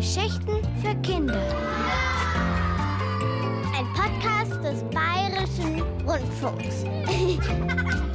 Geschichten für Kinder. Ein Podcast des Bayerischen Rundfunks.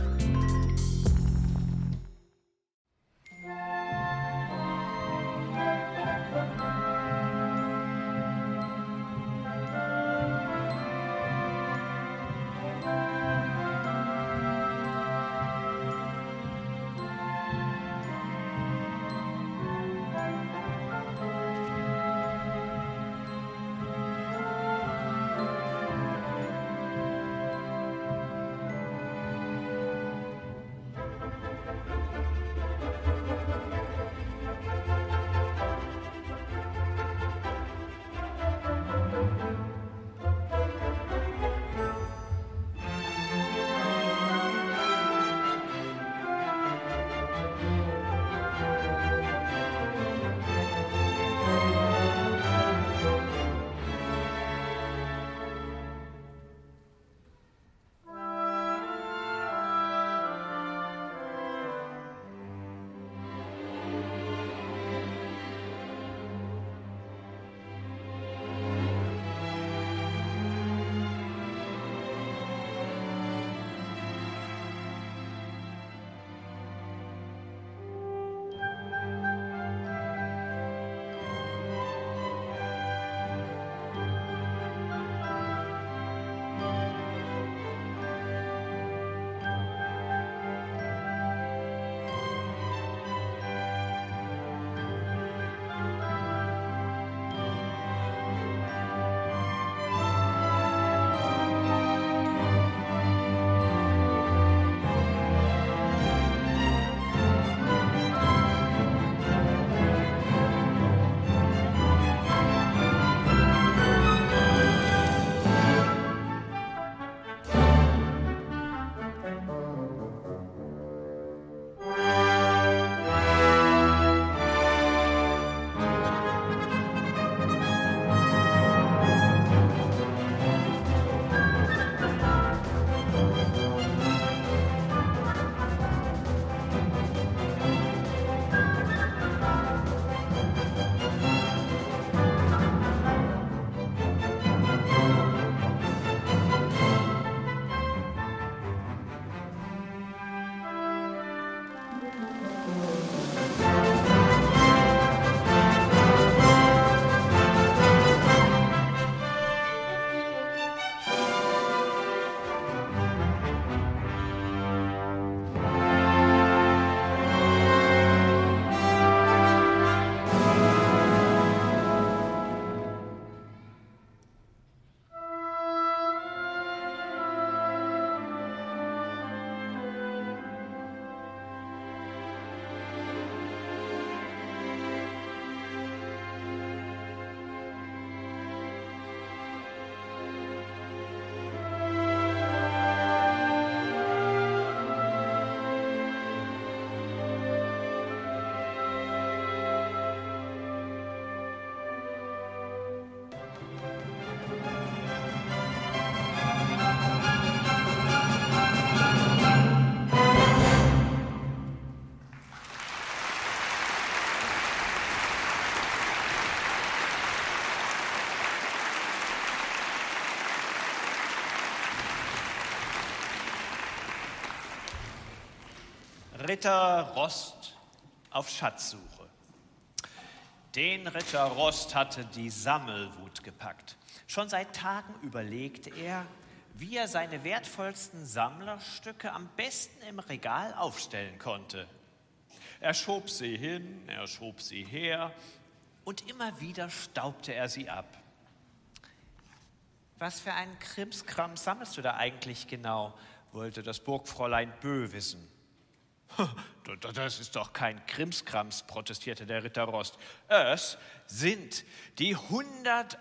Ritter Rost auf Schatzsuche. Den Ritter Rost hatte die Sammelwut gepackt. Schon seit Tagen überlegte er, wie er seine wertvollsten Sammlerstücke am besten im Regal aufstellen konnte. Er schob sie hin, er schob sie her und immer wieder staubte er sie ab. Was für einen Krimskram sammelst du da eigentlich genau? wollte das Burgfräulein Bö wissen. Das ist doch kein Krimskrams, protestierte der Ritter Rost. Es sind die 111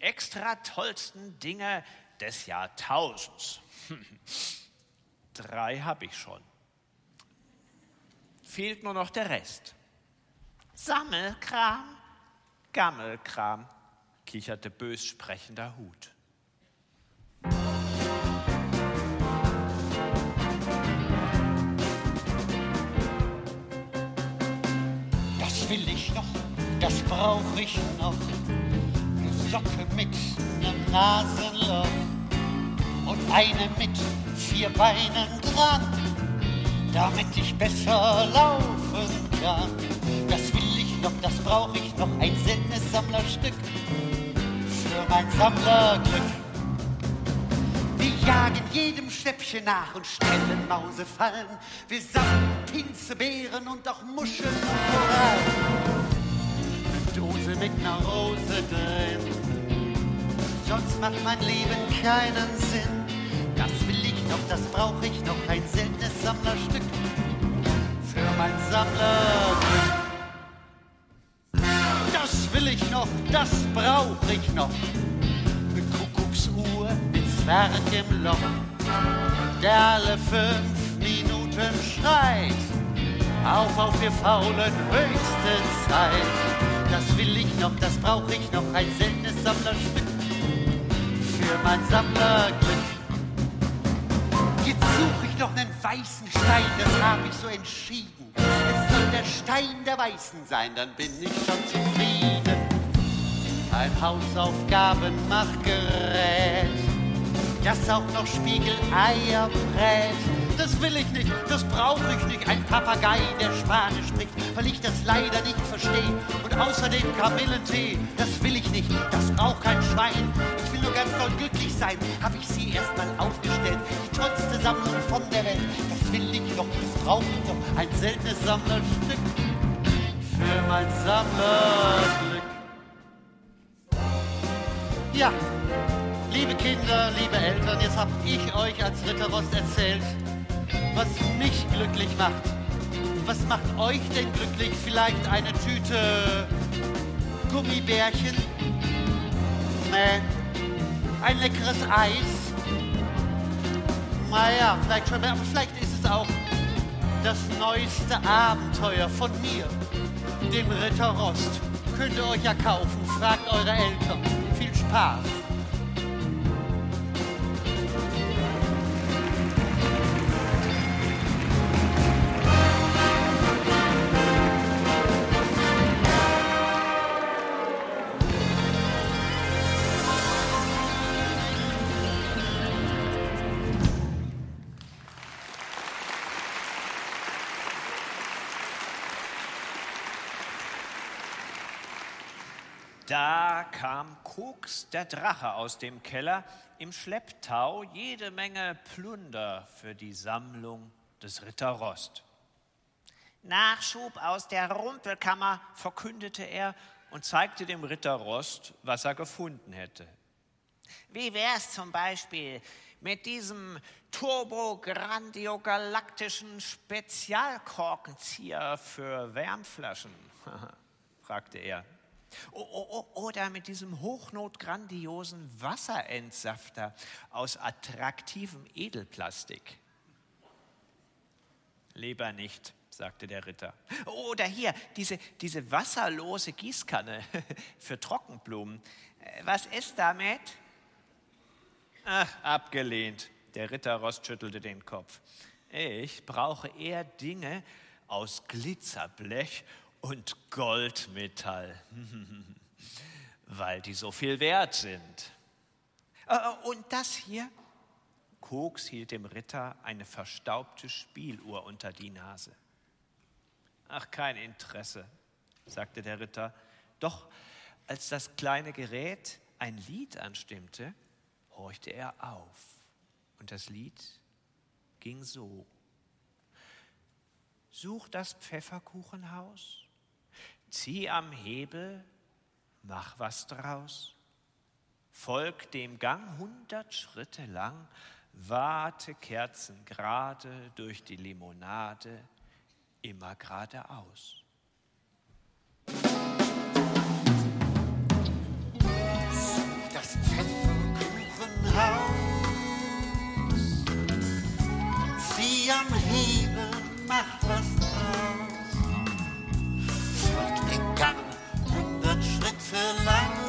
extra tollsten Dinge des Jahrtausends. Drei habe ich schon. Fehlt nur noch der Rest. Sammelkram, Gammelkram, kicherte bös sprechender Hut. Will ich noch das brauch ich noch. Eine Socke mit nem Nasenloch und eine mit vier Beinen dran, damit ich besser laufen kann. Das will ich noch, das brauch ich noch, ein seltenes Sammlerstück für mein Sammlerglück. Wir jagen jedem Schnäppchen nach und stellen Mausefallen. Wir sammeln Pinzebeeren und auch Muscheln und Korallen. Dose mit ner Rose drin. Sonst macht mein Leben keinen Sinn. Das will ich noch, das brauche ich noch, ein seltenes Sammlerstück für mein Sammlerglück. Das will ich noch, das brauche ich noch. Eine Kuckucksuhr Zwerg im Loch, der alle fünf Minuten schreit. Auf, auf, wir faulen, höchste Zeit. Das will ich noch, das brauche ich noch, ein seltenes Sammlerstück für mein Sammlerglück. Jetzt suche ich noch einen weißen Stein, das habe ich so entschieden. Es soll der Stein der Weißen sein, dann bin ich schon zufrieden. Ein Hausaufgabenmachgerät, das auch noch Spiegeleier brät. Das will ich nicht, das brauche ich nicht. Ein Papagei, der Spanisch spricht, weil ich das leider nicht verstehe. Und außerdem Kamillentee, das will ich nicht, das braucht kein Schwein. Ich will nur ganz doll glücklich sein, habe ich sie erstmal aufgestellt. Die tollste Sammlung von der Welt, das will ich noch, das brauche ich noch. Ein seltenes Sammlerstück für mein Sammlerglück. Ja, liebe Kinder, liebe Eltern, jetzt hab ich euch als Ritterrost erzählt, was mich glücklich macht. Was macht euch denn glücklich? Vielleicht eine Tüte Gummibärchen? Nee. Ein leckeres Eis? Naja, vielleicht schon, aber vielleicht ist es auch das neueste Abenteuer von mir, dem Ritter Rost. Könnt ihr euch ja kaufen, fragt eure Eltern. Viel Spaß. Da kam Koks, der Drache, aus dem Keller, im Schlepptau jede Menge Plunder für die Sammlung des Ritter Rost. Nachschub aus der Rumpelkammer, verkündete er und zeigte dem Ritter Rost, was er gefunden hätte. Wie wär's zum Beispiel mit diesem turbograndiogalaktischen Spezialkorkenzieher für Wärmflaschen? fragte er. O- o- o- Oder mit diesem hochnotgrandiosen Wasserentsafter aus attraktivem Edelplastik. Lieber nicht, sagte der Ritter. Oder hier, diese, diese wasserlose Gießkanne für Trockenblumen. Äh, Was ist damit? Ach, abgelehnt. Der Ritter Rost schüttelte den Kopf. Ich brauche eher Dinge aus Glitzerblech und Goldmetall, weil die so viel wert sind. Äh, Und das hier? Koks hielt dem Ritter eine verstaubte Spieluhr unter die Nase. Ach, kein Interesse, sagte der Ritter. Doch als das kleine Gerät ein Lied anstimmte, horchte er auf. Und das Lied ging so. Such das Pfefferkuchenhaus, zieh am Hebel, mach was draus. Folg dem Gang hundert Schritte lang, warte Kerzen gerade durch die Limonade, immer geradeaus. das Pfefferkuchenhaus. Zieh am Hebel, mach was hundert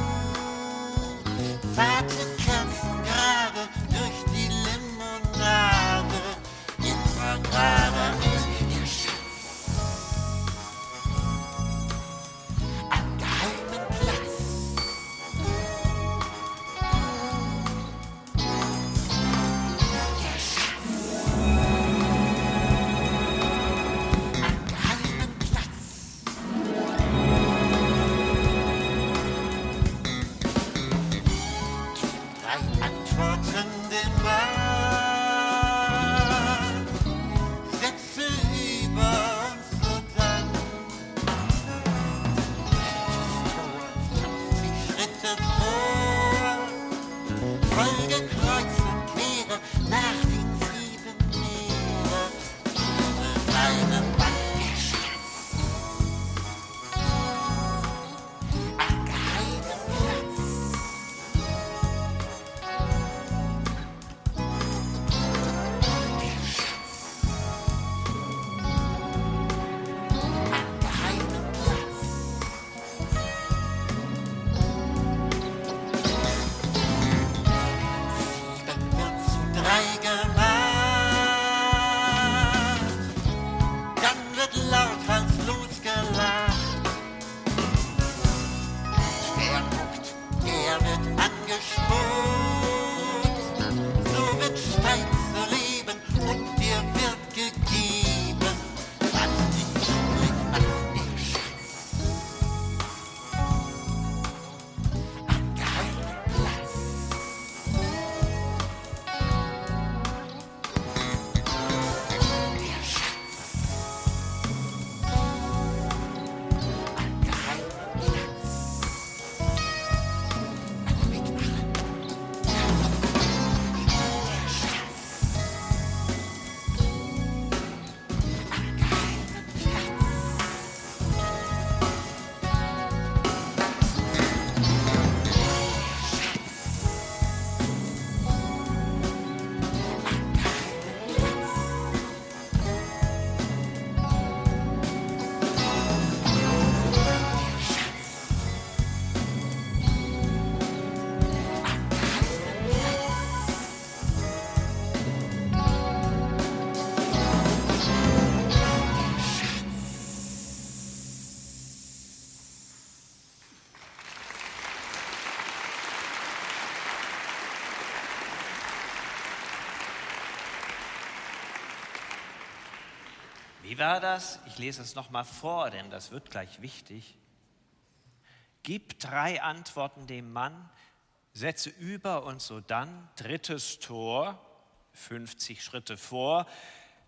war das? Ich lese es nochmal vor, denn das wird gleich wichtig. Gib drei Antworten dem Mann, setze über und so dann, drittes Tor, 50 Schritte vor,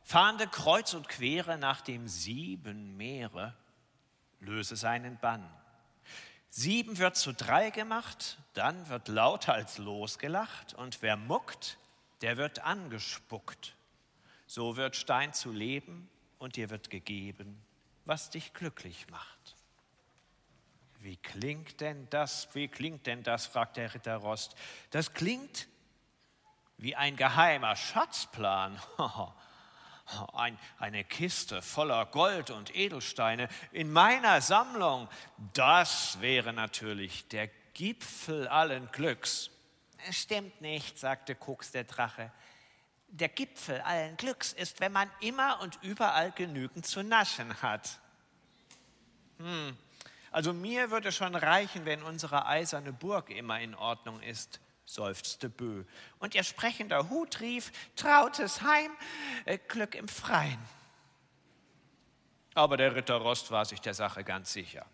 fahnde kreuz und quere nach dem sieben Meere, löse seinen Bann. Sieben wird zu drei gemacht, dann wird lauter als losgelacht und wer muckt, der wird angespuckt. So wird Stein zu leben und dir wird gegeben, was dich glücklich macht. Wie klingt denn das? Wie klingt denn das? fragt der Ritter Rost. Das klingt wie ein geheimer Schatzplan. Ein, eine Kiste voller Gold und Edelsteine in meiner Sammlung, das wäre natürlich der Gipfel allen Glücks. Stimmt nicht, sagte Koks der Drache. Der Gipfel allen Glücks ist, wenn man immer und überall genügend zu naschen hat. Hm. Also mir würde schon reichen, wenn unsere eiserne Burg immer in Ordnung ist seufzte Bö. Und ihr sprechender Hut rief, trautes Heim, äh, Glück im Freien. Aber der Ritter Rost war sich der Sache ganz sicher.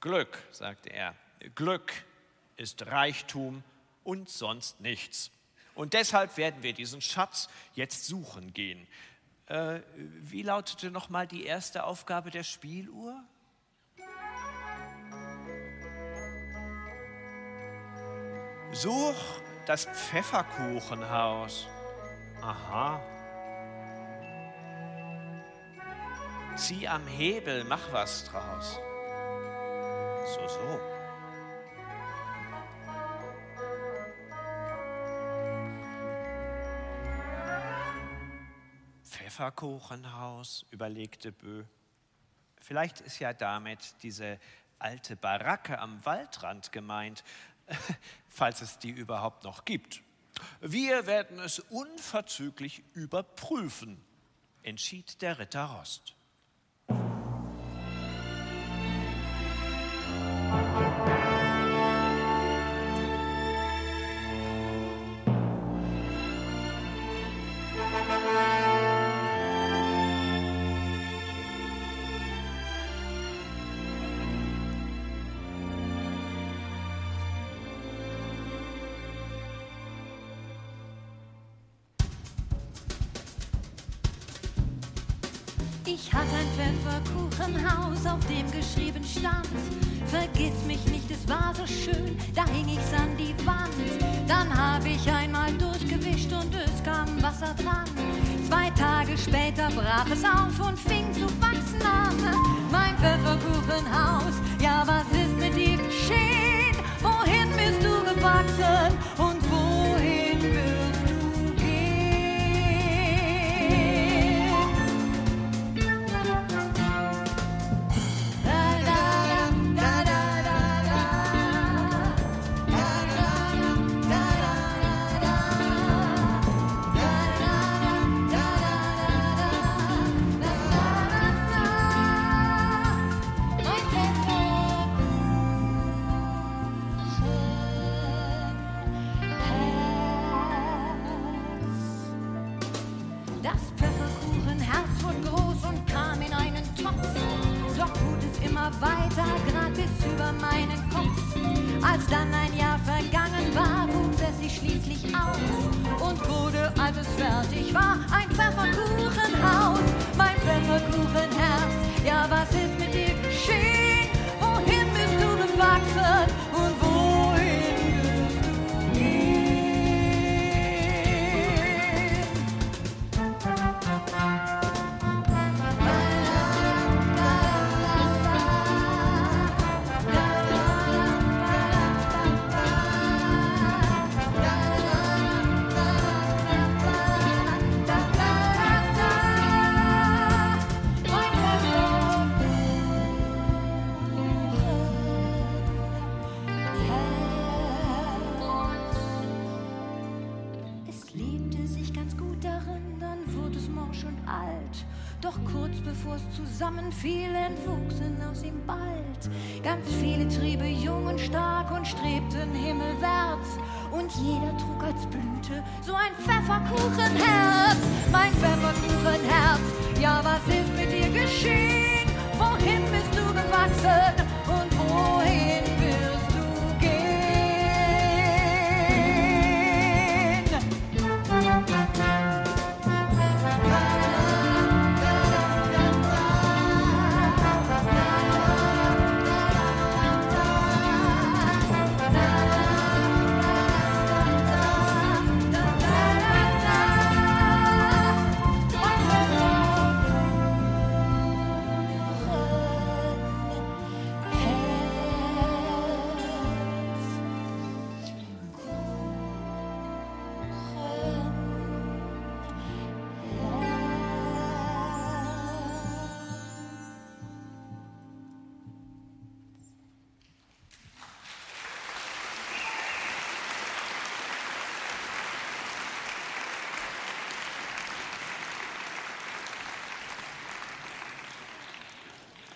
Glück, sagte er, Glück ist Reichtum und sonst nichts. Und deshalb werden wir diesen Schatz jetzt suchen gehen. Äh, wie lautete nochmal die erste Aufgabe der Spieluhr? Such das Pfefferkuchenhaus. Aha. Zieh am Hebel, mach was draus. So, so. Pfefferkuchenhaus, überlegte Bö. Vielleicht ist ja damit diese alte Baracke am Waldrand gemeint, falls es die überhaupt noch gibt. Wir werden es unverzüglich überprüfen, entschied der Ritter Rost. Pfefferkuchenhaus, auf dem geschrieben stand, vergiss mich nicht, es war so schön, da hing ich's an die Wand. Dann hab ich einmal durchgewischt und es kam Wasser dran. Zwei Tage später brach es auf und fing zu wachsen an. Mein Pfefferkuchenhaus, ja was ist mit dir geschehen? Wohin bist du gewachsen Dann ein Jahr vergangen war, wuchs es sich schließlich aus und wurde, als es fertig war, ein Pfefferkuchenhaus. Mein Pfefferkuchenherz, ja, was ist mit kamen viele, wuchsen aus ihm bald. Ganz viele Triebe, jung und stark und strebten himmelwärts. Und jeder trug als Blüte so ein Pfefferkuchenherz. Mein Pfefferkuchenherz, ja, was ist mit dir geschehen? Wohin bist du gewachsen?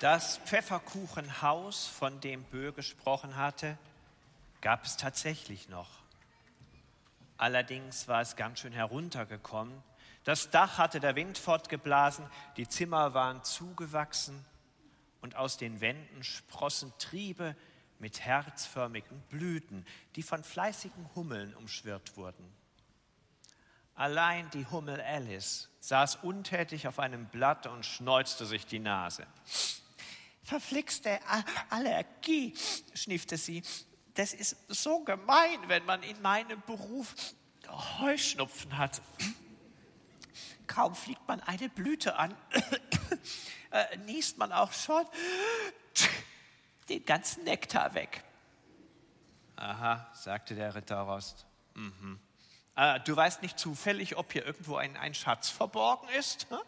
Das Pfefferkuchenhaus, von dem Bö gesprochen hatte, gab es tatsächlich noch. Allerdings war es ganz schön heruntergekommen. Das Dach hatte der Wind fortgeblasen, die Zimmer waren zugewachsen und aus den Wänden sprossen Triebe mit herzförmigen Blüten, die von fleißigen Hummeln umschwirrt wurden. Allein die Hummel Alice saß untätig auf einem Blatt und schneuzte sich die Nase. Verflixte Allergie, schniefte sie. Das ist so gemein, wenn man in meinem Beruf Heuschnupfen hat. Kaum fliegt man eine Blüte an, äh, niest man auch schon den ganzen Nektar weg. Aha, sagte der Ritter Rost. Mhm. Äh, du weißt nicht zufällig, ob hier irgendwo ein, ein Schatz verborgen ist? Hm?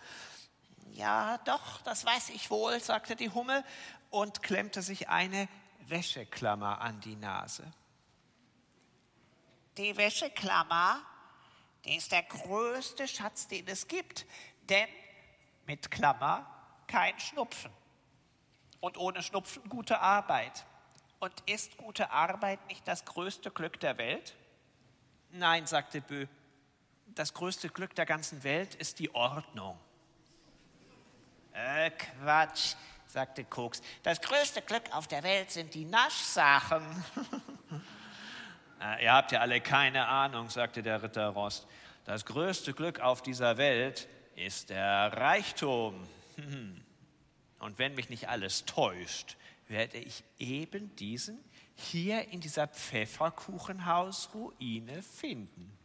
Ja, doch, das weiß ich wohl, sagte die Hummel und klemmte sich eine Wäscheklammer an die Nase. Die Wäscheklammer, die ist der größte Schatz, den es gibt, denn mit Klammer kein Schnupfen und ohne Schnupfen gute Arbeit. Und ist gute Arbeit nicht das größte Glück der Welt? Nein, sagte Bö, das größte Glück der ganzen Welt ist die Ordnung. Äh, Quatsch, sagte Koks. Das größte Glück auf der Welt sind die Naschsachen. äh, ihr habt ja alle keine Ahnung, sagte der Ritter Rost. Das größte Glück auf dieser Welt ist der Reichtum. Und wenn mich nicht alles täuscht, werde ich eben diesen hier in dieser Pfefferkuchenhausruine finden.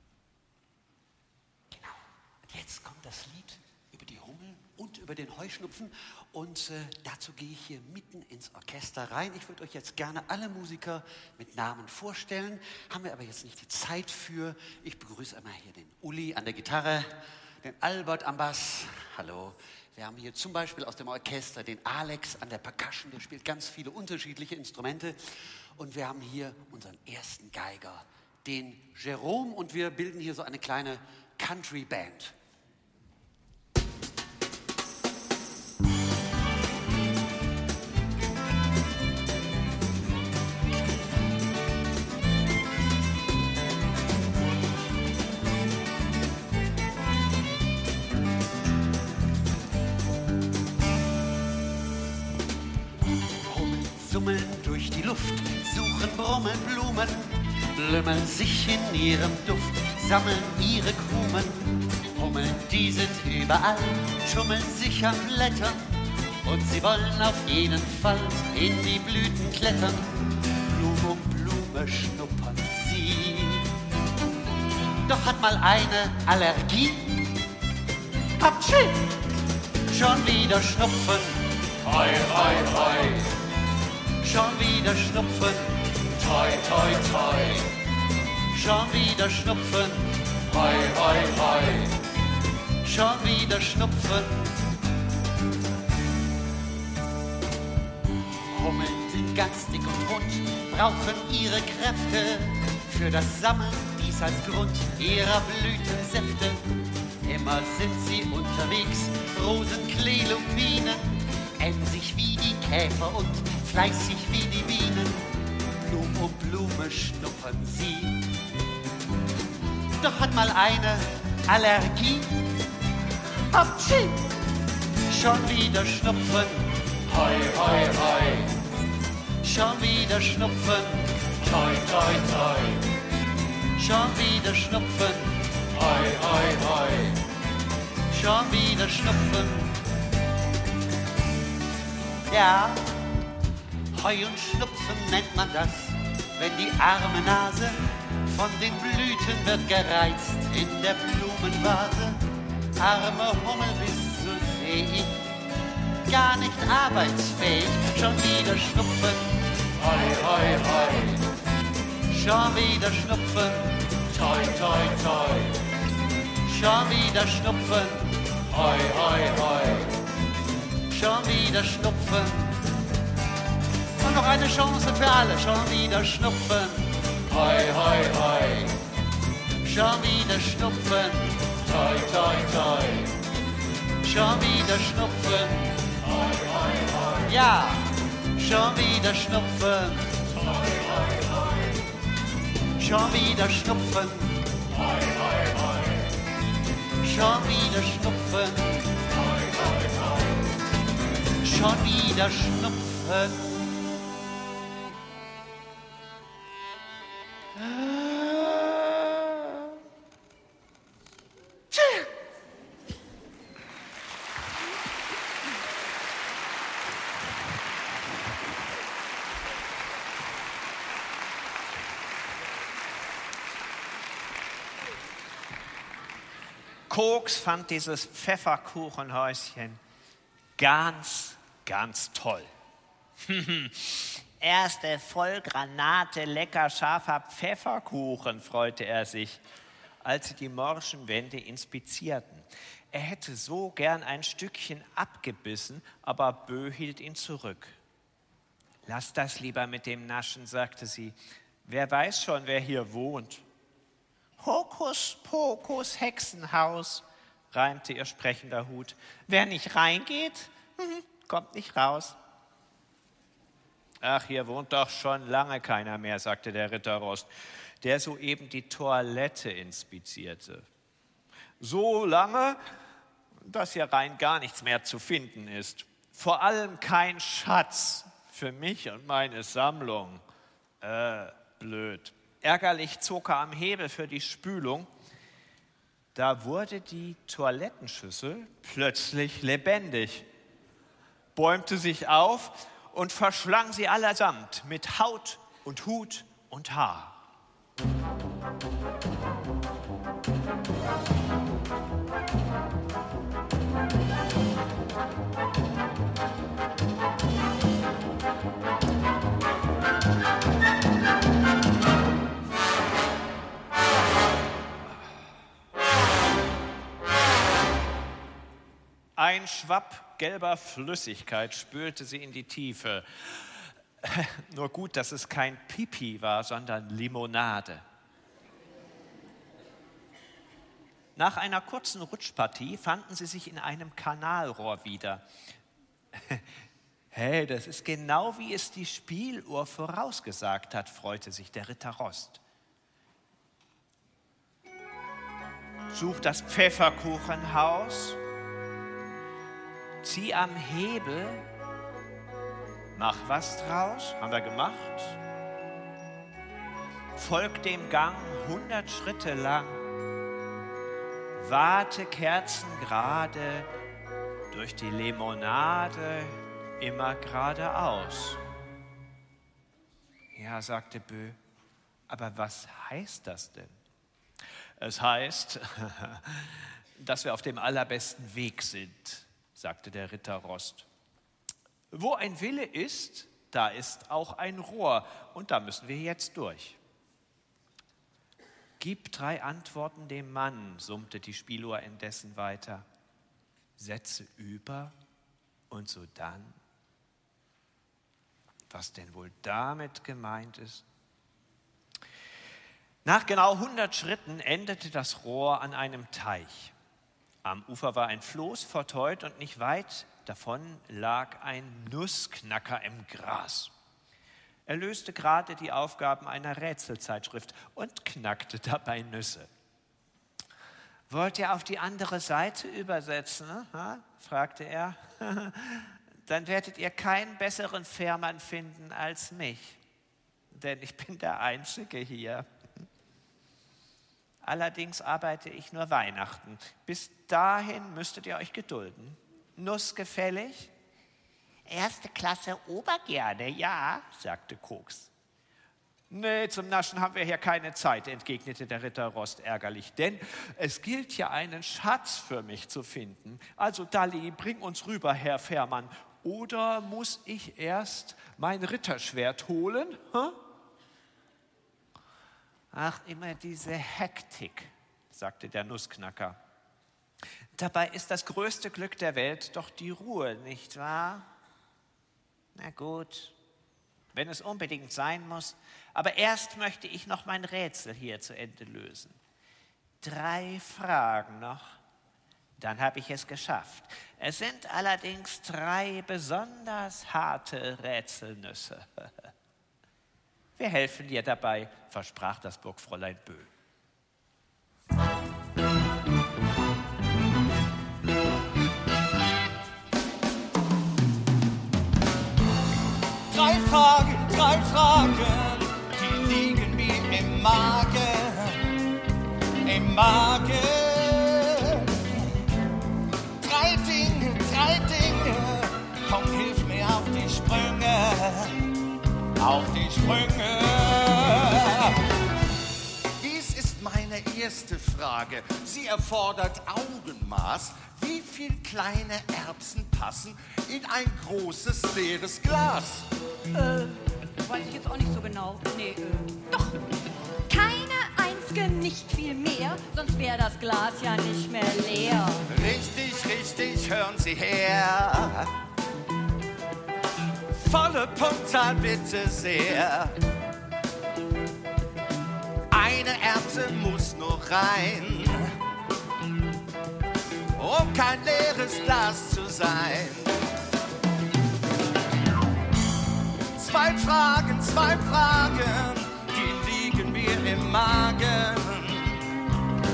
Genau. Und jetzt kommt das Lied über die Hummel und über den Heuschnupfen. Und äh, dazu gehe ich hier mitten ins Orchester rein. Ich würde euch jetzt gerne alle Musiker mit Namen vorstellen. Haben wir aber jetzt nicht die Zeit für. Ich begrüße einmal hier den Uli an der Gitarre, den Albert am Bass. Hallo. Wir haben hier zum Beispiel aus dem Orchester den Alex an der Percussion, der spielt ganz viele unterschiedliche Instrumente. Und wir haben hier unseren ersten Geiger, den Jerome, und wir bilden hier so eine kleine Country Band. Lümmeln sich in ihrem Duft, sammeln ihre Krumen. Hummeln, die sind überall, schummeln sich an Blättern und sie wollen auf jeden Fall in die Blüten klettern. Blume um Blume schnuppern sie. Doch hat mal eine Allergie. Aptschi! Schon wieder Schnupfen. Hoi, hoi, hoi. Schon wieder Schnupfen. Toi, toi, toi schon wieder Schnupfen. Hoi, hoi, hoi. Schon wieder Schnupfen. Hummeln sind ganz dick und rund, brauchen ihre Kräfte für das Sammeln dies als Grund ihrer Blütensäfte. Immer sind sie unterwegs, Rosenklee, Lupinen, emsig wie die Käfer und fleißig wie die Bienen. Blume um Blume schnuppern sie doch hat mal eine Allergie. Hopsi! Schon wieder Schnupfen. Hoi, hoi, hoi. Schon wieder Schnupfen. Toi, toi, toi. Schon wieder Schnupfen. Hoi, hoi, hoi. Schon wieder Schnupfen. Ja, Heu und Schnupfen nennt man das, wenn die arme Nase von den Blüten wird gereizt in der Blumenvase. Arme Hummel bist seh ich, gar nicht arbeitsfähig, schon wieder Schnupfen. Hoi, hoi, hoi. Schon wieder Schnupfen. Toi, toi, toi. Schon wieder Schnupfen. Hoi, hoi, hoi. Schon wieder Schnupfen. Und noch eine Chance für alle, schon wieder Schnupfen. Hoi, hoi, hoi. Schon wieder Schnupfen. Toi, toi, toi. Schon wieder Schnupfen. Hoi, hoi, hoi. ja, schon wieder Schnupfen. Schon wieder Schnupfen. Schon wieder Schnupfen. Schon wieder Schnupfen. Koks fand dieses Pfefferkuchenhäuschen ganz, ganz toll. Erste Vollgranate, lecker scharfer Pfefferkuchen, freute er sich, als sie die morschen Wände inspizierten. Er hätte so gern ein Stückchen abgebissen, aber Bö hielt ihn zurück. Lass das lieber mit dem Naschen, sagte sie. Wer weiß schon, wer hier wohnt. Hokus Pokus Hexenhaus, reimte ihr sprechender Hut. Wer nicht reingeht, mhm, kommt nicht raus. Ach, hier wohnt doch schon lange keiner mehr, sagte der Ritter Rost, der soeben die Toilette inspizierte. So lange, dass hier rein gar nichts mehr zu finden ist. Vor allem kein Schatz für mich und meine Sammlung. Äh, blöd. Ärgerlich zog er am Hebel für die Spülung. Da wurde die Toilettenschüssel plötzlich lebendig, bäumte sich auf und verschlang sie allesamt mit Haut und Hut und Haar. Ein Schwapp gelber Flüssigkeit spülte sie in die Tiefe. Nur gut, dass es kein Pipi war, sondern Limonade. Nach einer kurzen Rutschpartie fanden sie sich in einem Kanalrohr wieder. Hey, das ist genau wie es die Spieluhr vorausgesagt hat, freute sich der Ritter Rost. Such das Pfefferkuchenhaus zieh am Hebel, mach was draus, haben wir gemacht. Folg dem Gang hundert Schritte lang, warte kerzengerade durch die Limonade immer geradeaus. Ja, sagte Bö, aber was heißt das denn? Es heißt, dass wir auf dem allerbesten Weg sind sagte der Ritter Rost. Wo ein Wille ist, da ist auch ein Rohr und da müssen wir jetzt durch. Gib drei Antworten dem Mann, summte die Spieluhr indessen weiter. Sätze über und so dann. Was denn wohl damit gemeint ist? Nach genau 100 Schritten endete das Rohr an einem Teich. Am Ufer war ein Floß verteut und nicht weit davon lag ein Nussknacker im Gras. Er löste gerade die Aufgaben einer Rätselzeitschrift und knackte dabei Nüsse. Wollt ihr auf die andere Seite übersetzen? Ha? fragte er. Dann werdet ihr keinen besseren Fährmann finden als mich, denn ich bin der Einzige hier. Allerdings arbeite ich nur Weihnachten. Bis dahin müsstet ihr euch gedulden. Nuss gefällig? Erste Klasse Obergerne, ja, sagte Koks. Nee, zum Naschen haben wir hier keine Zeit, entgegnete der Ritter Rost ärgerlich, denn es gilt ja einen Schatz für mich zu finden. Also Dalli, bring uns rüber, Herr Fährmann. Oder muss ich erst mein Ritterschwert holen? Hm? Ach, immer diese Hektik, sagte der Nussknacker. Dabei ist das größte Glück der Welt doch die Ruhe, nicht wahr? Na gut, wenn es unbedingt sein muss. Aber erst möchte ich noch mein Rätsel hier zu Ende lösen. Drei Fragen noch. Dann habe ich es geschafft. Es sind allerdings drei besonders harte Rätselnüsse. Wir helfen dir dabei, versprach das Burgfräulein Bö. Drei Fragen, drei Fragen, die liegen mir im Magen, im Magen. Auf die Sprünge. Dies ist meine erste Frage. Sie erfordert Augenmaß. Wie viel kleine Erbsen passen in ein großes leeres Glas? Äh, weiß ich jetzt auch nicht so genau. Nee, äh, doch. Keine einzige, nicht viel mehr, sonst wäre das Glas ja nicht mehr leer. Richtig, richtig, hören Sie her. Volle Punktzahl bitte sehr. Eine Erbse muss nur rein, um kein leeres Glas zu sein. Zwei Fragen, zwei Fragen, die liegen mir im Magen,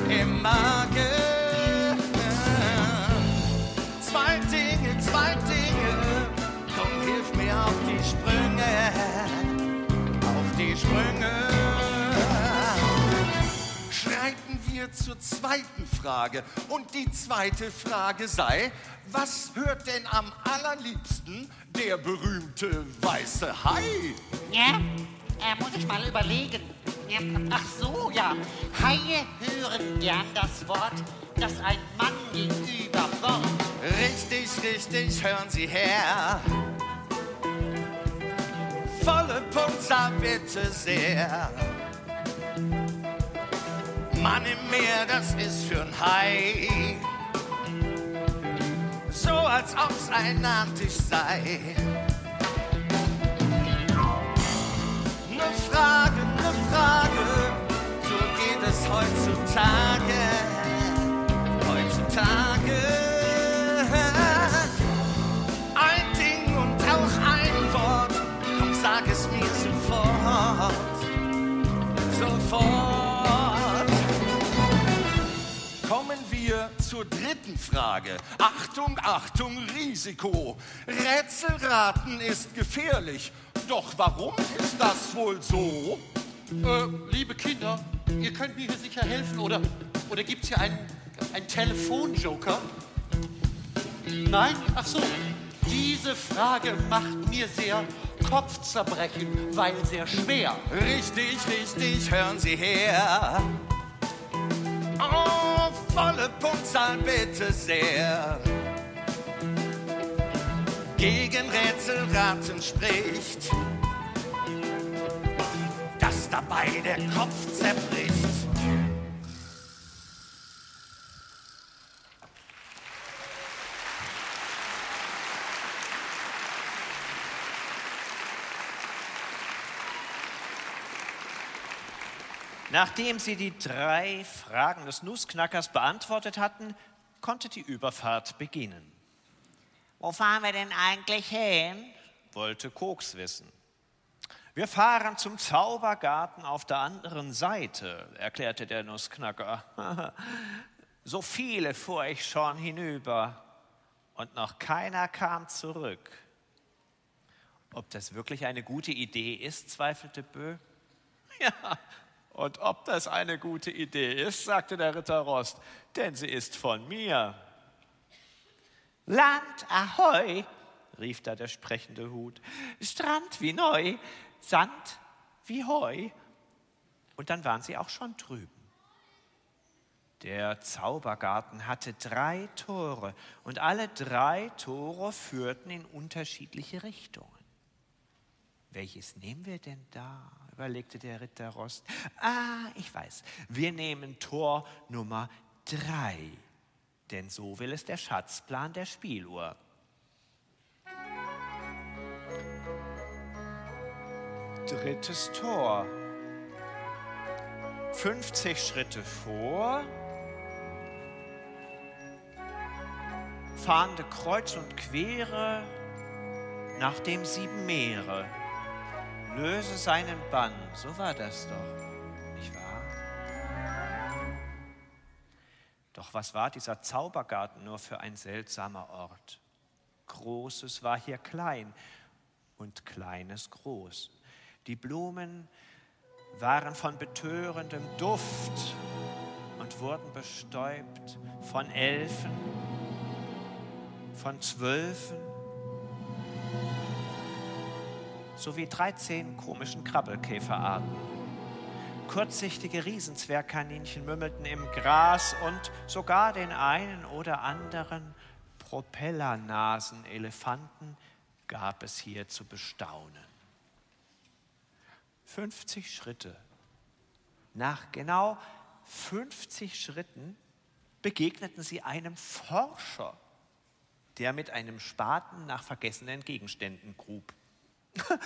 im Magen. Sprünge. Schreiten wir zur zweiten Frage. Und die zweite Frage sei, was hört denn am allerliebsten der berühmte weiße Hai? Ja, äh, muss ich mal überlegen. Ja, ach so, ja. Haie hören gern das Wort, das ein Mann gegenüber Wort. Richtig, richtig, hören Sie her. Volle Punktzahl bitte sehr. Mann im Meer, das ist für'n Hai. So als ob's ein Nachtisch sei. Ne Frage, ne Frage, so geht es heutzutage. Heutzutage. Zur dritten Frage. Achtung, Achtung, Risiko. Rätselraten ist gefährlich. Doch warum ist das wohl so? Äh, liebe Kinder, ihr könnt mir hier sicher helfen oder, oder gibt es hier einen, einen Telefonjoker? Nein? Ach so. Diese Frage macht mir sehr Kopfzerbrechen, weil sehr schwer. Richtig, richtig, hören Sie her. Oh, volle Punktzahl bitte sehr. Gegen Rätselraten spricht, dass dabei der Kopf zerbricht. Nachdem sie die drei Fragen des Nussknackers beantwortet hatten, konnte die Überfahrt beginnen. Wo fahren wir denn eigentlich hin? wollte Koks wissen. Wir fahren zum Zaubergarten auf der anderen Seite, erklärte der Nussknacker. so viele fuhr ich schon hinüber und noch keiner kam zurück. Ob das wirklich eine gute Idee ist, zweifelte Bö. Ja, und ob das eine gute Idee ist, sagte der Ritter Rost, denn sie ist von mir. Land ahoi, rief da der sprechende Hut, Strand wie neu, Sand wie Heu. Und dann waren sie auch schon drüben. Der Zaubergarten hatte drei Tore und alle drei Tore führten in unterschiedliche Richtungen. Welches nehmen wir denn da? Überlegte der Ritter Rost. Ah, ich weiß, wir nehmen Tor Nummer drei, denn so will es der Schatzplan der Spieluhr. Drittes Tor. 50 Schritte vor, fahnde kreuz und quere nach dem sieben Meere. Löse seinen Bann, so war das doch, nicht wahr? Doch was war dieser Zaubergarten nur für ein seltsamer Ort? Großes war hier klein und Kleines groß. Die Blumen waren von betörendem Duft und wurden bestäubt von Elfen, von Zwölfen sowie 13 komischen Krabbelkäferarten. Kurzsichtige Riesenzwergkaninchen mümmelten im Gras und sogar den einen oder anderen Propellernasen-Elefanten gab es hier zu bestaunen. 50 Schritte. Nach genau 50 Schritten begegneten sie einem Forscher, der mit einem Spaten nach vergessenen Gegenständen grub.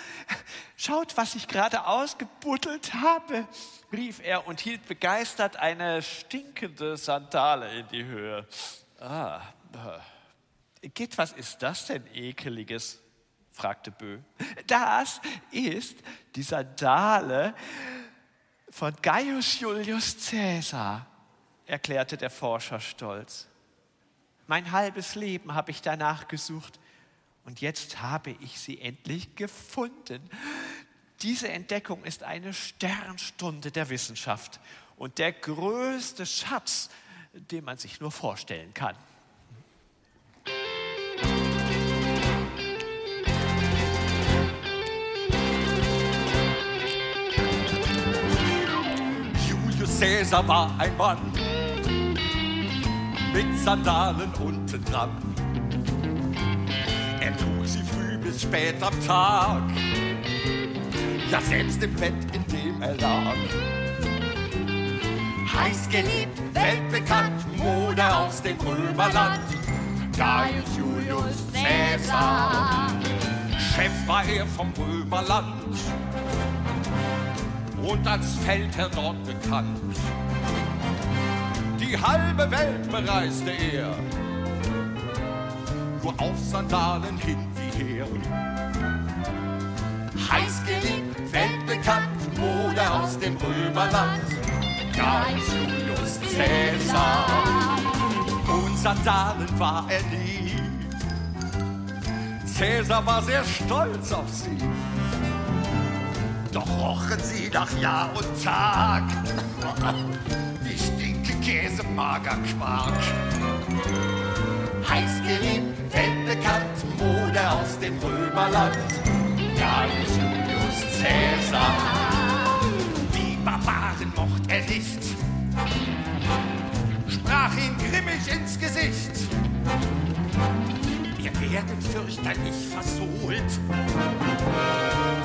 Schaut, was ich gerade ausgebuddelt habe, rief er und hielt begeistert eine stinkende Sandale in die Höhe. Ah, Geht, was ist das denn ekeliges? fragte Bö. Das ist die Sandale von Gaius Julius Caesar, erklärte der Forscher stolz. Mein halbes Leben habe ich danach gesucht und jetzt habe ich sie endlich gefunden. Diese Entdeckung ist eine Sternstunde der Wissenschaft und der größte Schatz, den man sich nur vorstellen kann. Cäsar war ein Mann mit Sandalen unten dran. Trug sie früh bis spät am Tag, ja selbst im Bett, in dem er lag. Heiß geliebt, weltbekannt, Mode aus dem Römerland, Gaius Julius Caesar. Chef war er vom Römerland und als Feldherr dort bekannt. Die halbe Welt bereiste er, nur auf Sandalen hin wie her. Heiß geliebt, weltbekannt, Mode aus dem Römerland, Gaius Julius Caesar. Und Sandalen war er nie. Cäsar war sehr stolz auf sie doch rochen sie nach Jahr und Tag. Wie Stinkekäse, Magerquark. Heiß geliebt, weltbekannt, Mode aus dem Römerland. Gaius Julius Caesar. Die Barbaren mocht er nicht, sprach ihm grimmig ins Gesicht. Ihr werdet fürchterlich versohlt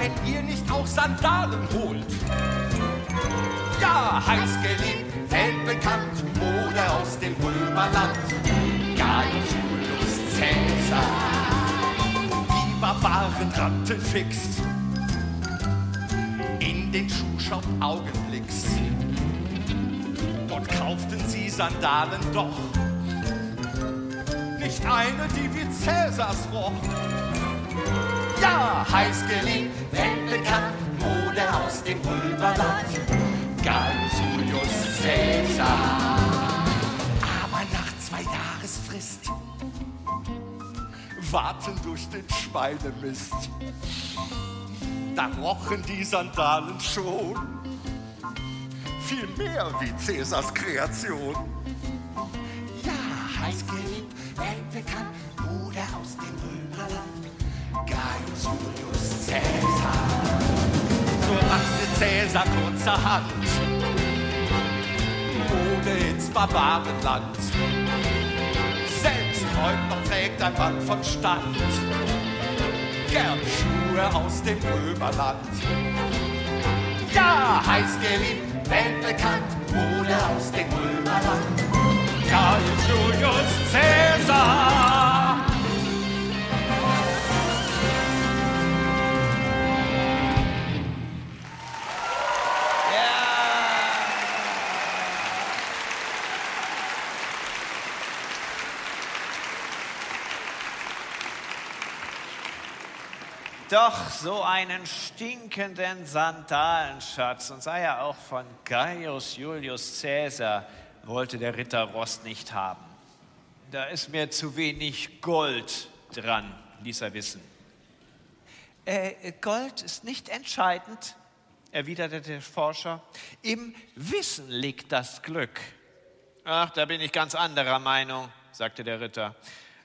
wenn ihr nicht auch Sandalen holt. Ja, heiß geliebt, weltbekannt, Mode aus dem Römerland. Julius Caesar. Die Barbaren rannten fix in den Schuhshop Augenblicks. Dort kauften sie Sandalen doch. Nicht eine, die wie Cäsars roch ja, heiß geliebt, weltbekannt, Mode aus dem Römerland, Gaius Julius Caesar. Warten durch den Schweinemist. Da rochen die Sandalen schon viel mehr wie Cäsars Kreation. Ja, heiß geliebt, weltbekannt, Mode aus dem Römerland. Gaius Julius Caesar. So machte Caesar kurzerhand Mode ins Barbarenland. Heute noch trägt ein Mann von Stand gern Schuhe aus dem Römerland. Ja, heißt geliebt, weltbekannt, Mode aus dem Römerland. Gaius Julius Caesar. Doch so einen stinkenden Sandalenschatz und sei er auch von Gaius Julius Caesar, wollte der Ritter Rost nicht haben. Da ist mir zu wenig Gold dran, ließ er wissen. Äh, Gold ist nicht entscheidend, erwiderte der Forscher. Im Wissen liegt das Glück. Ach, da bin ich ganz anderer Meinung, sagte der Ritter.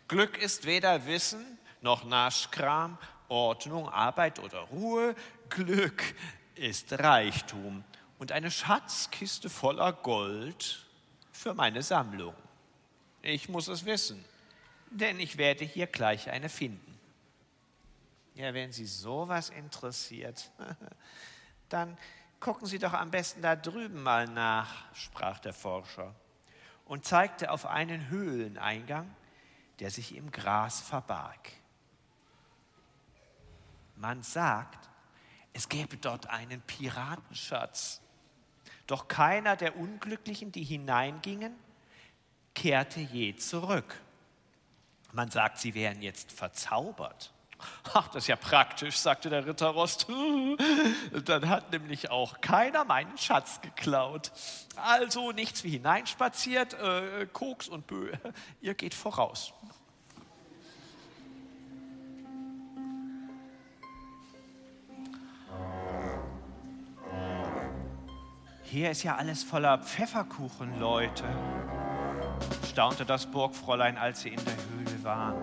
Glück ist weder Wissen noch Naschkram, Ordnung, Arbeit oder Ruhe. Glück ist Reichtum und eine Schatzkiste voller Gold für meine Sammlung. Ich muss es wissen, denn ich werde hier gleich eine finden. Ja, wenn Sie sowas interessiert, dann gucken Sie doch am besten da drüben mal nach, sprach der Forscher und zeigte auf einen Höhleneingang, der sich im Gras verbarg. Man sagt, es gäbe dort einen Piratenschatz. Doch keiner der Unglücklichen, die hineingingen, kehrte je zurück. Man sagt, sie wären jetzt verzaubert. Ach, das ist ja praktisch, sagte der Ritter Rost. Dann hat nämlich auch keiner meinen Schatz geklaut. Also nichts wie hineinspaziert, äh, Koks und Bö. Ihr geht voraus. Hier ist ja alles voller Pfefferkuchen, Leute, staunte das Burgfräulein, als sie in der Höhle waren.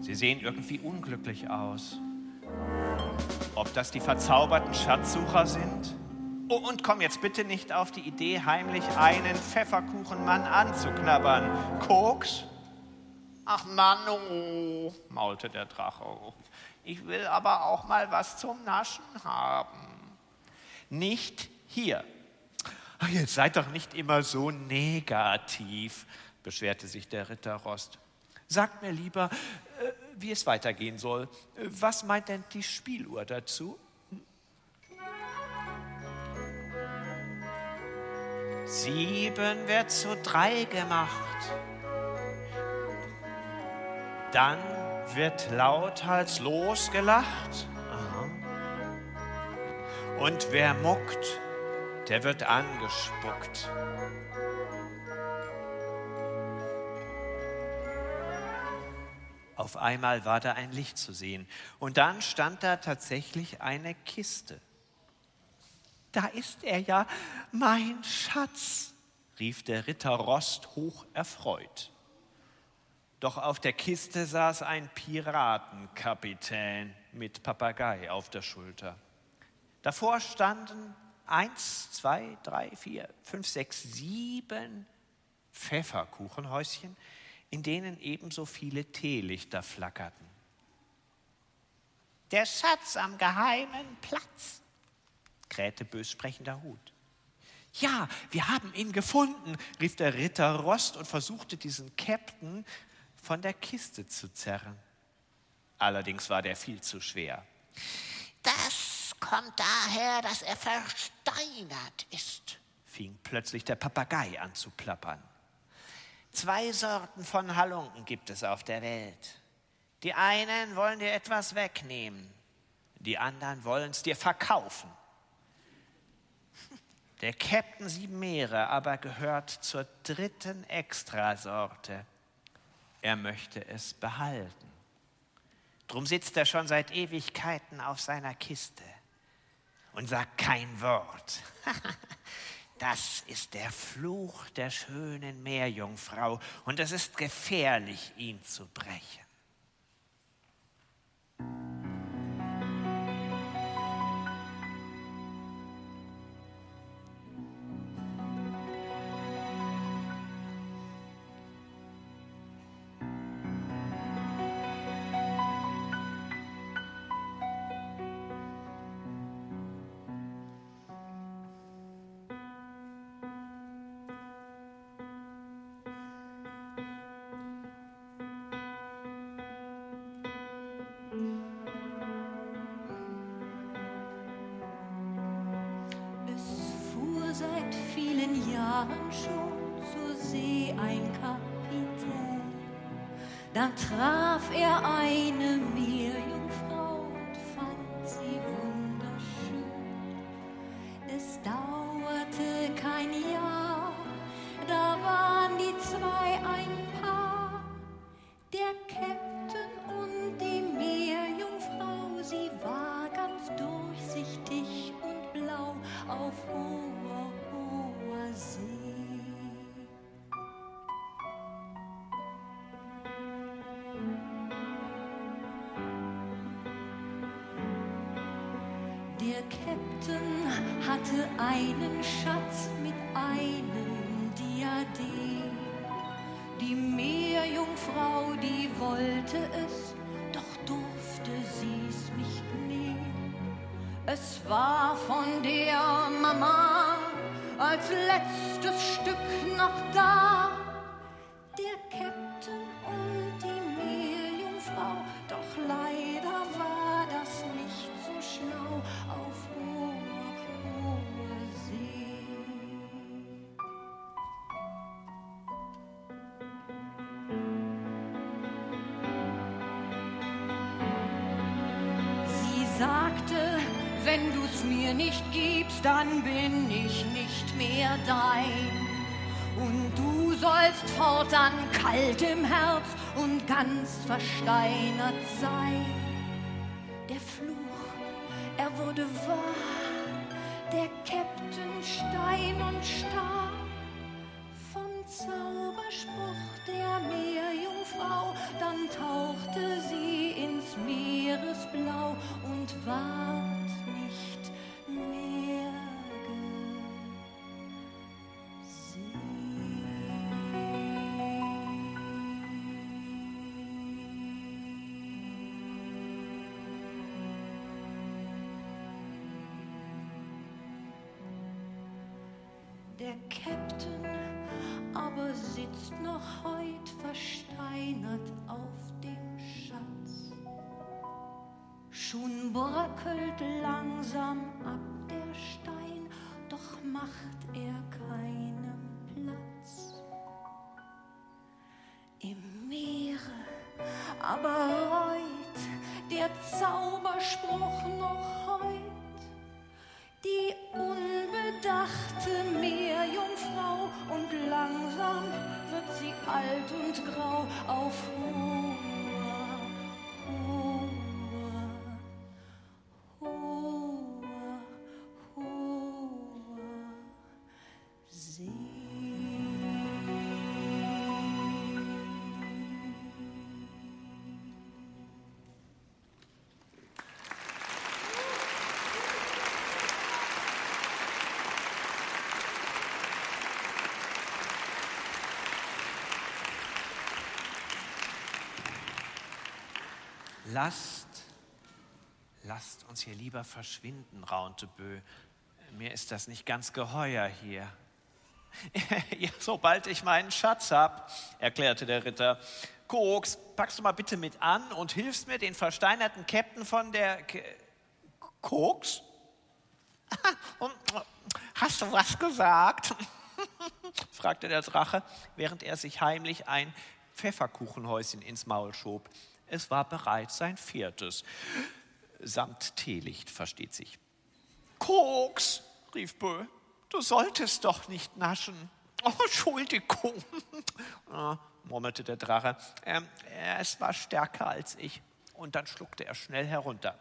Sie sehen irgendwie unglücklich aus. Ob das die verzauberten Schatzsucher sind? Oh, und komm jetzt bitte nicht auf die Idee, heimlich einen Pfefferkuchenmann anzuknabbern. Koks? Ach Manu, maulte der Drache. Ich will aber auch mal was zum Naschen haben nicht hier. Ach, jetzt seid doch nicht immer so negativ, beschwerte sich der Ritter Rost. Sagt mir lieber, äh, wie es weitergehen soll. Was meint denn die Spieluhr dazu? Sieben wird zu drei gemacht. Dann wird lauthals losgelacht. Und wer muckt, der wird angespuckt. Auf einmal war da ein Licht zu sehen und dann stand da tatsächlich eine Kiste. Da ist er ja, mein Schatz, rief der Ritter Rost hoch erfreut. Doch auf der Kiste saß ein Piratenkapitän mit Papagei auf der Schulter. Davor standen eins, zwei, drei, vier, fünf, sechs, sieben Pfefferkuchenhäuschen, in denen ebenso viele Teelichter flackerten. Der Schatz am geheimen Platz, krähte bössprechender Hut. Ja, wir haben ihn gefunden, rief der Ritter Rost und versuchte diesen Käpt'n von der Kiste zu zerren. Allerdings war der viel zu schwer. Das kommt daher, dass er versteinert ist, fing plötzlich der Papagei an zu plappern. Zwei Sorten von Halunken gibt es auf der Welt. Die einen wollen dir etwas wegnehmen, die anderen wollen es dir verkaufen. Der Captain Sieben Meere aber gehört zur dritten Extrasorte. Er möchte es behalten. Drum sitzt er schon seit Ewigkeiten auf seiner Kiste und sagt kein Wort. Das ist der Fluch der schönen Meerjungfrau und es ist gefährlich, ihn zu brechen. Sagte, wenn du's mir nicht gibst, dann bin ich nicht mehr dein. Und du sollst fortan kalt im Herz und ganz versteinert sein. Der Fluch, er wurde wahr, der Captain Stein und starr. Vom Zauberspruch der Meerjungfrau, dann tauchte sie Meeresblau und ward macht er keinen Platz. Im Meere aber reut der Zauberspruch noch heut. Die unbedachte Meerjungfrau und langsam wird sie alt und grau auf hoher, Lasst, lasst uns hier lieber verschwinden, raunte Bö. Mir ist das nicht ganz geheuer hier. ja, sobald ich meinen Schatz hab, erklärte der Ritter. Koks, packst du mal bitte mit an und hilfst mir, den versteinerten Captain von der... K Koks? Hast du was gesagt? fragte der Drache, während er sich heimlich ein Pfefferkuchenhäuschen ins Maul schob. Es war bereits sein viertes. Samt Teelicht, versteht sich. Koks, rief Bö, du solltest doch nicht naschen. Oh, Entschuldigung, ah, murmelte der Drache. Ähm, es war stärker als ich. Und dann schluckte er schnell herunter.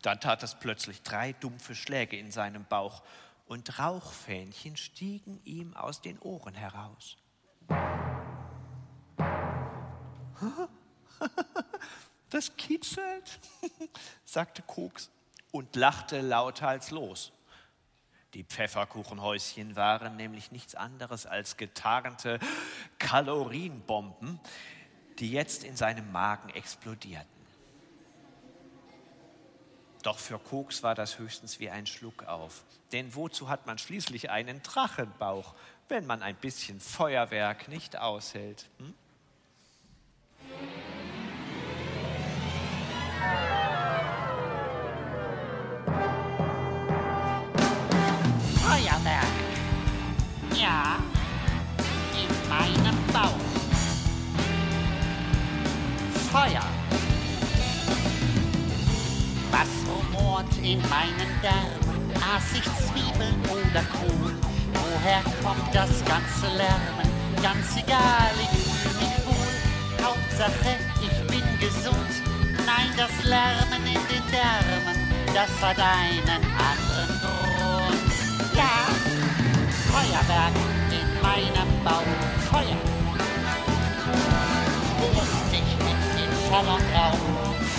Dann tat es plötzlich drei dumpfe Schläge in seinem Bauch und Rauchfähnchen stiegen ihm aus den Ohren heraus. Das kitzelt, sagte Koks und lachte lauthals los. Die Pfefferkuchenhäuschen waren nämlich nichts anderes als getarnte Kalorienbomben, die jetzt in seinem Magen explodierten. Doch für Koks war das höchstens wie ein Schluck auf. Denn wozu hat man schließlich einen Drachenbauch, wenn man ein bisschen Feuerwerk nicht aushält? Hm? Feuer. Was rumort in meinen Därmen? Aß ich Zwiebeln oder Kohl? Woher kommt das ganze Lärmen? Ganz egal, ich fühle mich wohl. Hauptsache, ich bin gesund. Nein, das Lärmen in den Därmen, das hat einen anderen Grund. Ja, Feuerwerk in meinem Bauch.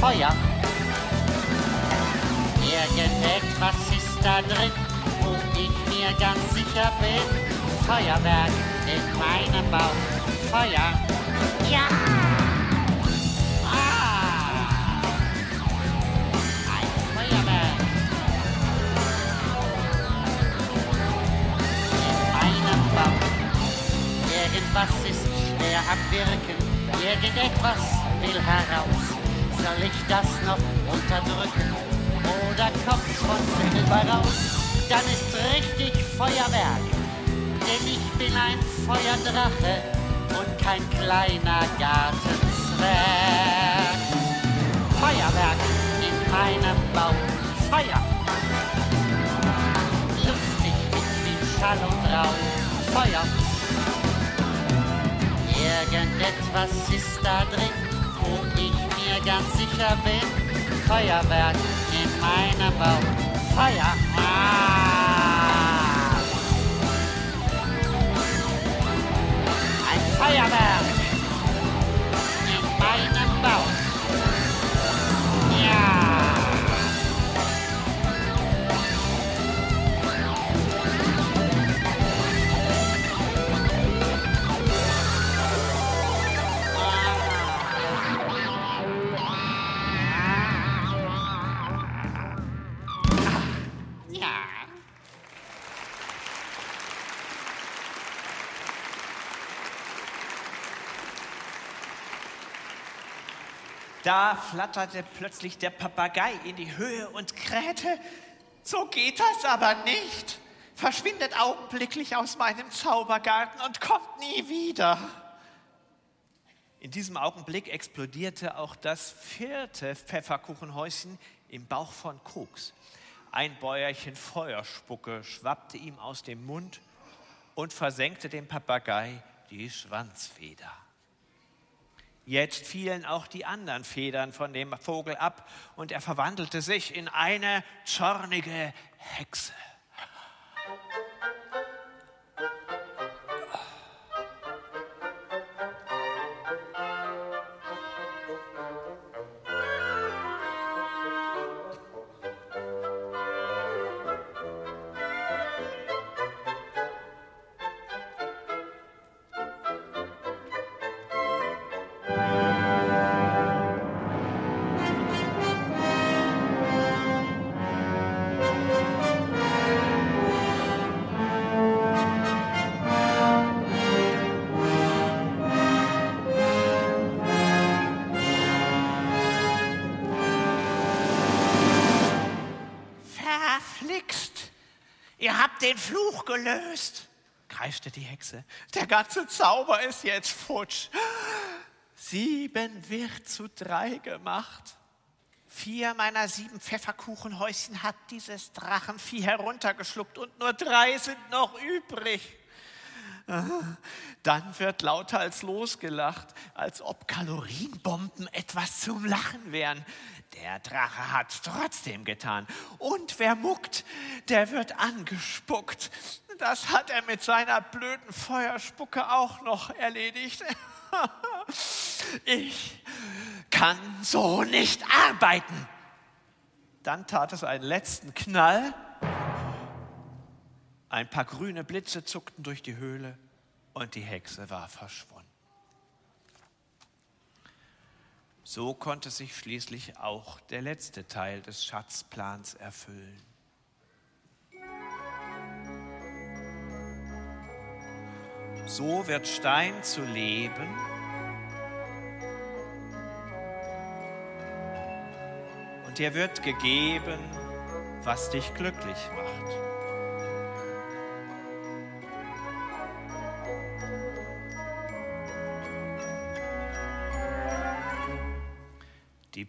Feuer. Irgendetwas ist da drin, wo ich mir ganz sicher bin. Feuerwerk in meinem Bauch. Feuer. Ja! Ah! Ein Feuerwerk. In meinem Bauch. Irgendwas ist schwer am Wirken. Irgendetwas will heraus. Soll ich das noch unterdrücken? Oder kommt's von selber raus? Dann ist richtig Feuerwerk. Denn ich bin ein Feuerdrache und kein kleiner Gartenzwerg. Feuerwerk in meinem Bauch. Feuer. Lustig mit viel Schall und Rauch. Feuer. Irgendetwas ist da drin, ganz sicher bin. Feuerwerk in meinem Bauch. Feuer. Ah! Ein Feuerwerk Da flatterte plötzlich der Papagei in die Höhe und krähte. So geht das aber nicht. Verschwindet augenblicklich aus meinem Zaubergarten und kommt nie wieder. In diesem Augenblick explodierte auch das vierte Pfefferkuchenhäuschen im Bauch von Koks. Ein Bäuerchen Feuerspucke schwappte ihm aus dem Mund und versenkte dem Papagei die Schwanzfeder. Jetzt fielen auch die anderen Federn von dem Vogel ab und er verwandelte sich in eine zornige Hexe. Gelöst, kreischte die Hexe. Der ganze Zauber ist jetzt futsch. Sieben wird zu drei gemacht. Vier meiner sieben Pfefferkuchenhäuschen hat dieses Drachenvieh heruntergeschluckt und nur drei sind noch übrig. Dann wird lauthals losgelacht, als ob Kalorienbomben etwas zum Lachen wären. Der Drache hat's trotzdem getan. Und wer muckt, der wird angespuckt. Das hat er mit seiner blöden Feuerspucke auch noch erledigt. Ich kann so nicht arbeiten. Dann tat es einen letzten Knall. Ein paar grüne Blitze zuckten durch die Höhle und die Hexe war verschwunden. So konnte sich schließlich auch der letzte Teil des Schatzplans erfüllen. So wird Stein zu leben. Und dir wird gegeben, was dich glücklich macht.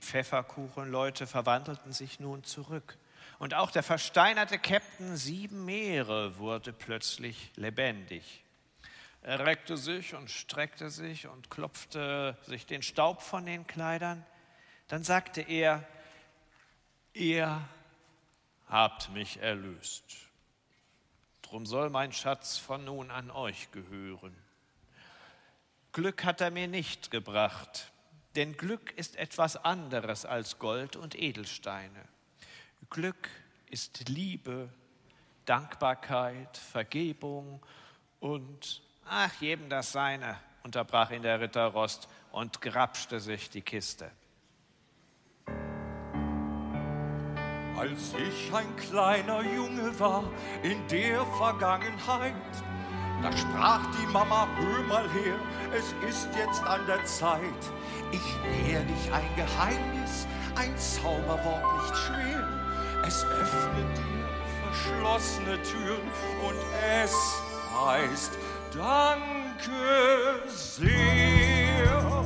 Pfefferkuchenleute verwandelten sich nun zurück. Und auch der versteinerte Käpt'n Sieben Meere wurde plötzlich lebendig. Er reckte sich und streckte sich und klopfte sich den Staub von den Kleidern. Dann sagte er, ihr habt mich erlöst. Drum soll mein Schatz von nun an euch gehören. Glück hat er mir nicht gebracht, denn Glück ist etwas anderes als Gold und Edelsteine. Glück ist Liebe, Dankbarkeit, Vergebung und ach, jedem das Seine, unterbrach ihn der Ritter Rost und grapschte sich die Kiste. Als ich ein kleiner Junge war in der Vergangenheit, da sprach die Mama, hör mal her, es ist jetzt an der Zeit. Ich lehr dich ein Geheimnis, ein Zauberwort nicht schwer. Es öffnet dir verschlossene Türen und es heißt Danke sehr.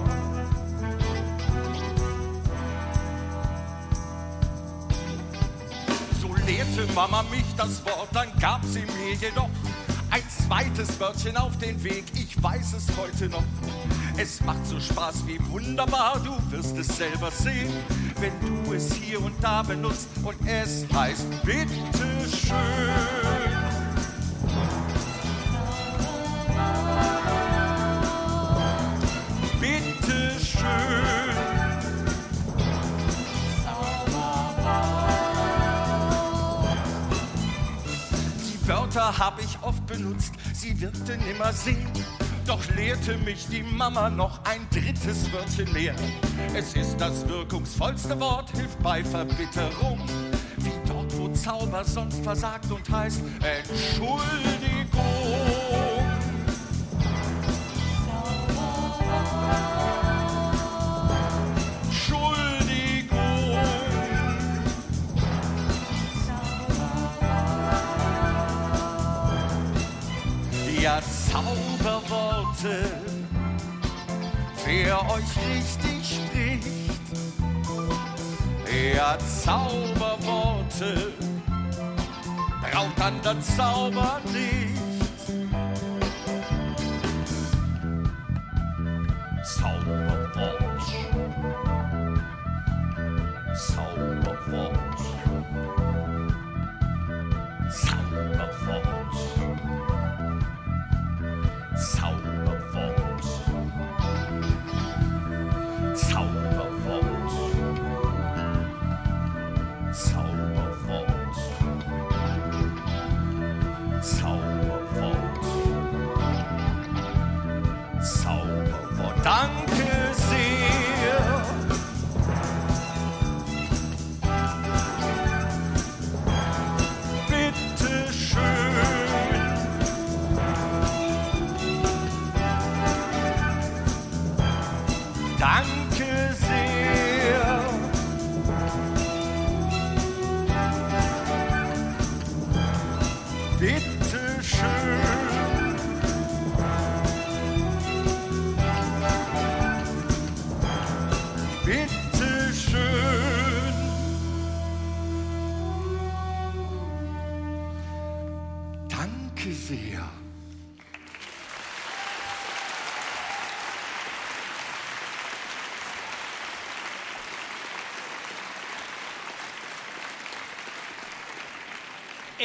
So lehrte Mama mich das Wort, dann gab sie mir jedoch ein zweites Wörtchen auf den Weg. Ich weiß es heute noch. Es macht so Spaß wie wunderbar, du wirst es selber sehen, wenn du es hier und da benutzt und es heißt bitteschön. Wörter hab ich oft benutzt, sie wirkten immer sehen. Doch lehrte mich die Mama noch ein drittes Wörtchen mehr. Es ist das wirkungsvollste Wort, hilft bei Verbitterung. Wie dort, wo Zauber sonst versagt und heißt. Entschuldigung. Zauberworte, wer euch richtig spricht. Ja, Zauberworte, braucht dann der Zauber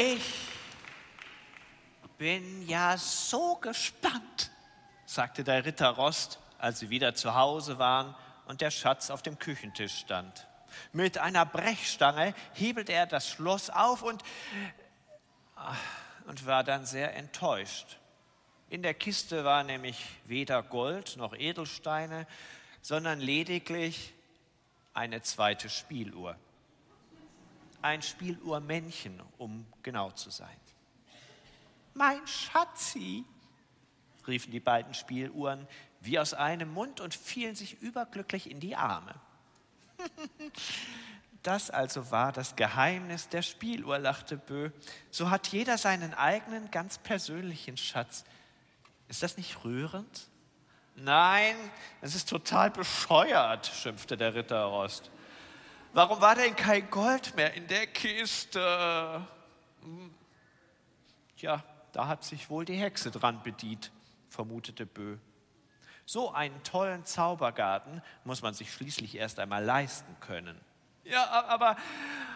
Ich bin ja so gespannt, sagte der Ritter Rost, als sie wieder zu Hause waren und der Schatz auf dem Küchentisch stand. Mit einer Brechstange hebelte er das Schloss auf und, und war dann sehr enttäuscht. In der Kiste war nämlich weder Gold noch Edelsteine, sondern lediglich eine zweite Spieluhr. Ein Spieluhrmännchen, um genau zu sein. Mein Schatzi, riefen die beiden Spieluhren wie aus einem Mund und fielen sich überglücklich in die Arme. Das also war das Geheimnis der Spieluhr, lachte Bö. So hat jeder seinen eigenen ganz persönlichen Schatz. Ist das nicht rührend? Nein, es ist total bescheuert, schimpfte der Ritter Rost. Warum war denn kein Gold mehr in der Kiste? Hm. Ja, da hat sich wohl die Hexe dran bedient, vermutete Bö. So einen tollen Zaubergarten muss man sich schließlich erst einmal leisten können. Ja, aber,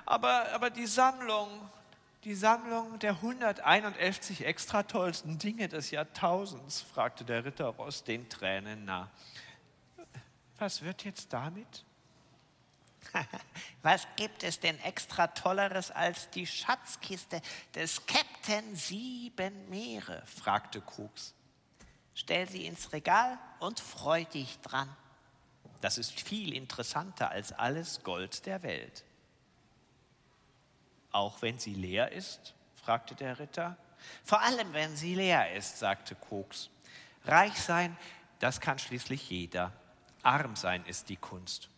aber, aber die Sammlung, die Sammlung der 151 extra tollsten Dinge des Jahrtausends, fragte der Ritter Ross den Tränen nah. Was wird jetzt damit? Was gibt es denn extra Tolleres als die Schatzkiste des Captain Sieben Meere? fragte Krux. Stell sie ins Regal und freu dich dran. Das ist viel interessanter als alles Gold der Welt. Auch wenn sie leer ist? fragte der Ritter. Vor allem, wenn sie leer ist, sagte Koks. Reich sein, das kann schließlich jeder. Arm sein ist die Kunst.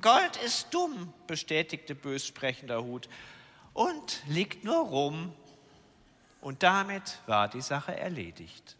Gold ist dumm, bestätigte bössprechender Hut, und liegt nur rum. Und damit war die Sache erledigt.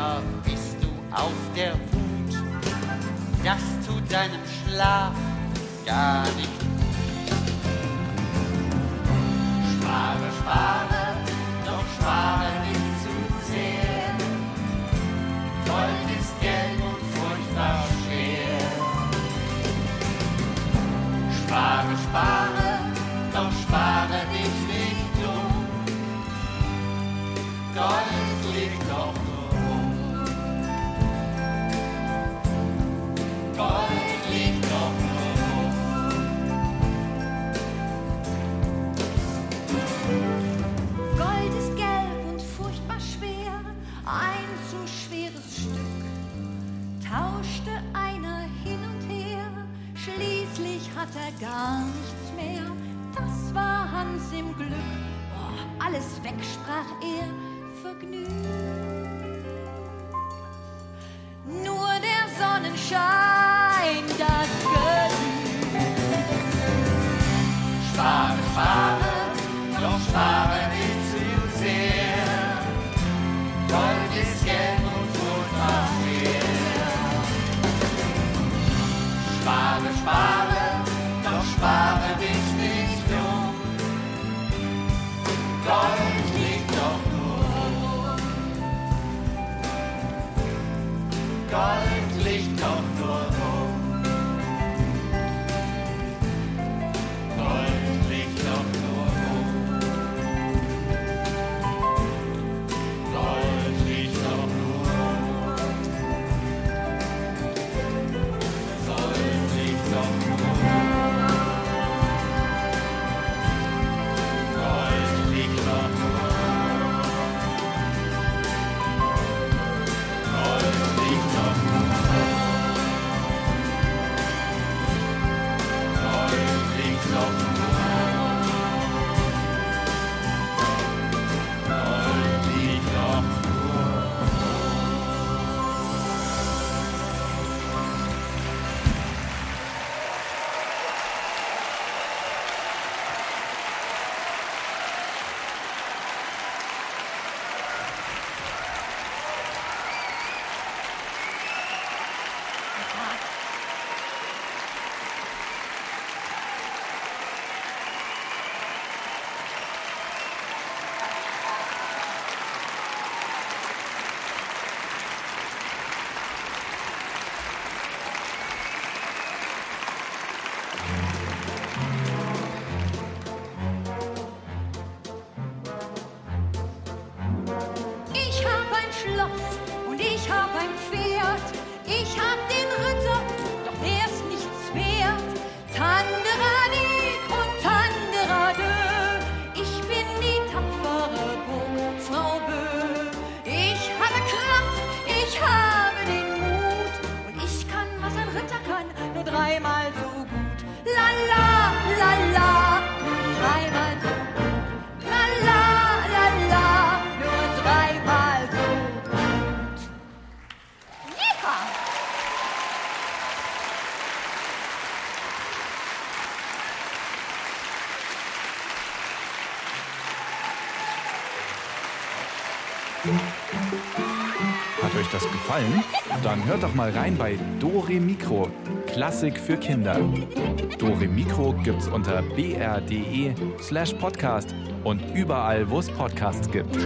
Immer bist du auf der Hut. Das tut deinem Schlaf gar nicht Spare, spare, doch spare nicht zu sehr. Gold ist gelb und furchtbar schwer. Spare, spare, doch spare dich nicht um. Gold Tauschte einer hin und her, schließlich hat er gar nichts mehr. Das war Hans im Glück. Oh, alles weg, sprach er, vergnügt. Nur der Sonnenschein, gefallen? Dann hört doch mal rein bei Dore Mikro, Klassik für Kinder. Dore Mikro gibt's unter br.de slash podcast und überall, wo es Podcasts gibt.